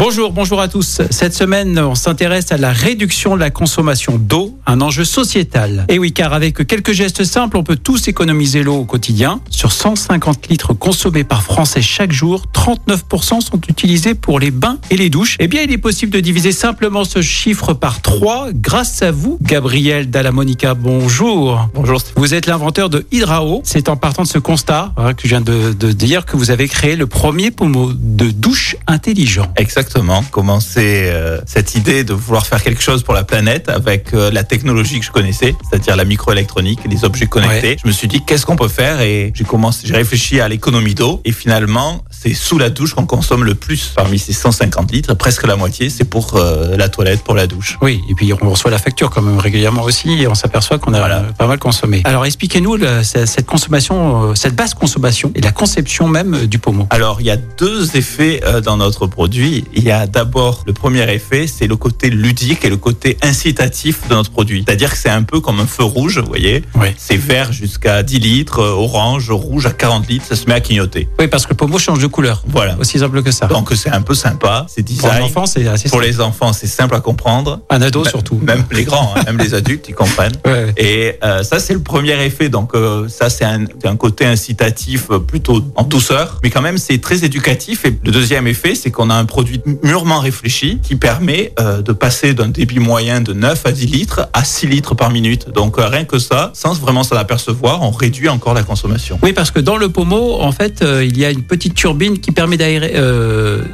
Bonjour, bonjour à tous. Cette semaine, on s'intéresse à la réduction de la consommation d'eau, un enjeu sociétal. Et oui, car avec quelques gestes simples, on peut tous économiser l'eau au quotidien. Sur 150 litres consommés par Français chaque jour, 39% sont utilisés pour les bains et les douches. Eh bien, il est possible de diviser simplement ce chiffre par 3 grâce à vous, Gabriel Dallamonica. Bonjour. Bonjour. Vous êtes l'inventeur de Hydrao. C'est en partant de ce constat hein, que je viens de, de dire que vous avez créé le premier pommeau de douche intelligent. Exactement. Commencer euh, cette idée de vouloir faire quelque chose pour la planète avec euh, la technologie que je connaissais, c'est-à-dire la microélectronique, les objets connectés. Ouais. Je me suis dit qu'est-ce qu'on peut faire? Et j'ai commencé, j'ai réfléchi à l'économie d'eau et finalement c'est sous la douche qu'on consomme le plus parmi ces 150 litres, presque la moitié, c'est pour euh, la toilette, pour la douche. Oui, et puis on reçoit la facture quand même régulièrement aussi et on s'aperçoit qu'on a Voilà. pas mal consommé. Alors expliquez-nous cette consommation, cette basse consommation et la conception même du pommeau. Alors, il y a deux effets dans notre produit. Il y a d'abord le premier effet, c'est le côté ludique et le côté incitatif de notre produit. C'est-à-dire que c'est un peu comme un feu rouge, vous voyez. Oui. C'est vert jusqu'à 10 litres, orange, rouge à 40 litres, ça se met à clignoter. Oui, parce que le pommeau change de couleur. Voilà. Aussi simple que ça. Donc c'est un peu sympa, c'est Pour un design. enfant, c'est assez Pour simple. les enfants, c'est simple à comprendre. Un ado Même- surtout. Même les grands, hein, même les adultes, ils comprennent. Ouais, ouais. Et euh, ça, c'est le premier effet. Donc euh, ça, c'est un, un côté incitatif euh, plutôt en douceur, mais quand même, c'est très éducatif. Et le deuxième effet, c'est qu'on a un produit mûrement réfléchi qui permet euh, de passer d'un débit moyen de 9 à 10 litres à 6 litres par minute. Donc euh, rien que ça, sans vraiment s'en apercevoir, on réduit encore la consommation. Oui, parce que dans le pommeau, en fait, euh, il y a une petite turbine qui permet d'aérer.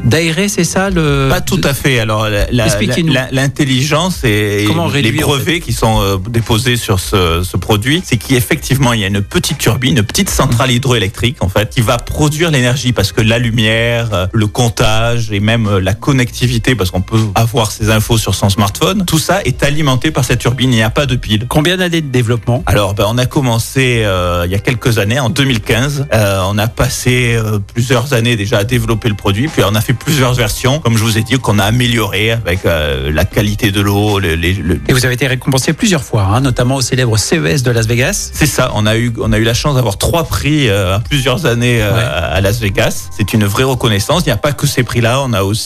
d'aérer, c'est ça le. Pas tout à fait. Alors, la- la- l'intelligence et Comment les réduire, brevets qui sont déposés sur ce, ce produit, c'est qu'effectivement, il y a une petite turbine, une petite centrale hydroélectrique, en fait, qui va produire l'énergie parce que la lumière, le comptage et même la connectivité, parce qu'on peut avoir ces infos sur son smartphone, tout ça est alimenté par cette turbine. Il n'y a pas de pile. Combien d'années de développement? Alors, ben, on a commencé euh, il y a quelques années, en 2015. Euh, on a passé euh, plusieurs années déjà à développer le produit, puis on a fait plusieurs versions, comme je vous ai dit, qu'on a amélioré avec la qualité de l'eau. le- les- le- Et vous avez été récompensé plusieurs fois, hein, notamment au célèbre CES de Las Vegas. C'est ça. On a eu, on a eu la chance d'avoir trois prix plusieurs années Ouais. à Las Vegas. C'est une vraie reconnaissance. Il n'y a pas que ces prix-là. On a aussi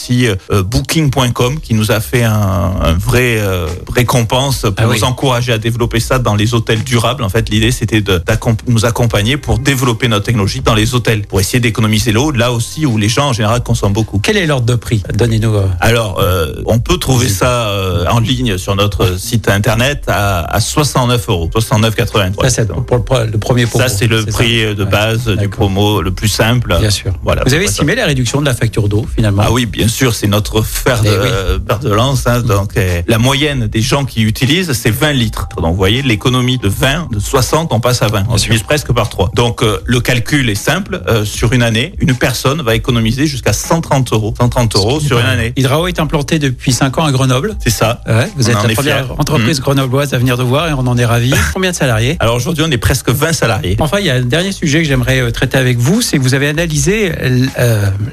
euh, Booking.com qui nous a fait un, un vrai euh, récompense pour Ah nous oui. encourager à développer ça dans les hôtels durables. En fait, l'idée c'était de nous accompagner pour développer notre technologie dans les hôtels, pour essayer d'économiser l'eau là aussi où les gens en général consomment beaucoup. Quel est l'ordre de prix? Donnez-nous. euh, Alors, euh, on peut trouver ça euh, en ligne sur notre site internet à, à 69 euros, 69,83. Ça, c'est pour le, pre- le premier pommeau. Ça, c'est le prix de Ouais, base du promo le plus simple. Bien sûr. Voilà. Vous avez estimé la réduction de la facture d'eau finalement? Ah oui, bien sûr, c'est notre fer de, Eh oui. euh, fer de lance. hein. donc, euh, la moyenne des gens qui utilisent, c'est 20 litres. Donc, vous voyez, l'économie de 20, de 60, on passe à 20. On divise presque par 3. Donc, euh, le calcul est simple. Euh, sur une année, une personne va économiser jusqu'à 130 euros. 130 euros sur une année. Hydrao est implanté depuis 5 ans à Grenoble. C'est ça. Ouais, vous On êtes la première fiers. entreprise grenobloise à venir de voir et on en est ravis. Combien de salariés Alors, aujourd'hui, on est presque 20 salariés. Enfin, il y a un dernier sujet que j'aimerais traiter avec vous, c'est que vous avez analysé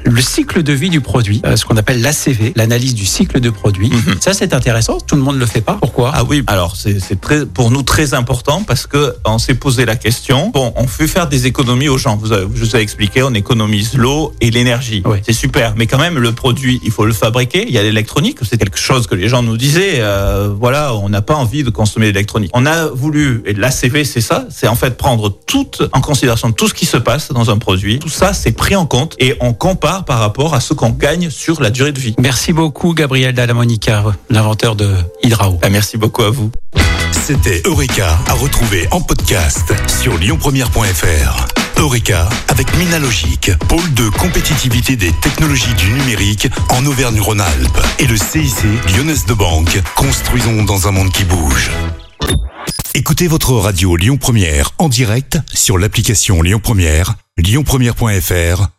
le cycle de vie du produit, ce qu'on appelle l'ACV, l'analyse du cycle de produit. Mhm. Ça, c'est intéressant. Tout le monde ne le fait pas. Pourquoi? Ah oui, alors c'est très pour nous très important parce que on s'est posé la question. Bon, on fait faire des économies aux gens. Vous avez, je vous ai expliqué, on économise l'eau et l'énergie. Oui. C'est super, mais quand même le produit, il faut le fabriquer. Il y a l'électronique, c'est quelque chose que les gens nous disaient. euh, voilà, on n'a pas envie de consommer l'électronique. On a voulu et l'ACV, c'est ça, c'est en fait prendre tout en considération tout ce qui se passe dans un produit. Tout ça, c'est pris en compte et on compare par rapport à ce qu'on gagne sur la durée de vie. Merci beaucoup, Gabriel Dallamonica, l'inventeur de Hydrao. Ah, merci beaucoup à vous. C'était Eureka à retrouver en podcast sur lyonpremière.fr. Eureka avec Minalogic, pôle de compétitivité des technologies du numérique en Auvergne-Rhône-Alpes. Et le CIC Lyonnaise de Banque, construisons dans un monde qui bouge. Écoutez votre radio Lyon Première en direct sur l'application Lyon Première, lyonpremière.fr